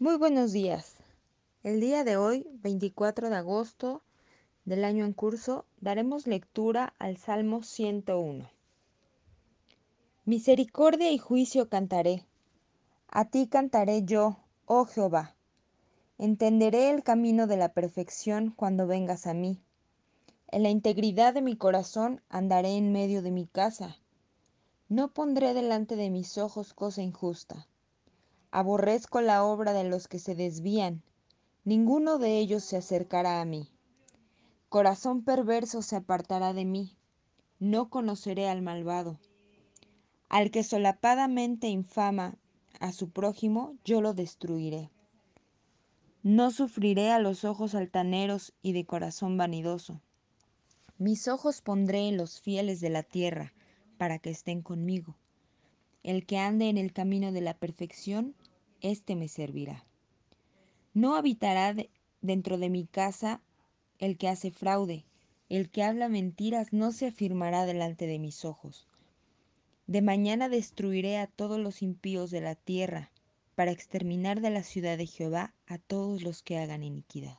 Muy buenos días. El día de hoy, 24 de agosto del año en curso, daremos lectura al Salmo 101. Misericordia y juicio cantaré. A ti cantaré yo, oh Jehová. Entenderé el camino de la perfección cuando vengas a mí. En la integridad de mi corazón andaré en medio de mi casa. No pondré delante de mis ojos cosa injusta Aborrezco la obra de los que se desvían, ninguno de ellos se acercará a mí. Corazón perverso se apartará de mí, no conoceré al malvado. Al que solapadamente infama a su prójimo, yo lo destruiré. No sufriré a los ojos altaneros y de corazón vanidoso. Mis ojos pondré en los fieles de la tierra, para que estén conmigo. El que ande en el camino de la perfección, éste me servirá. No habitará dentro de mi casa el que hace fraude, el que habla mentiras no se afirmará delante de mis ojos. De mañana destruiré a todos los impíos de la tierra, para exterminar de la ciudad de Jehová a todos los que hagan iniquidad.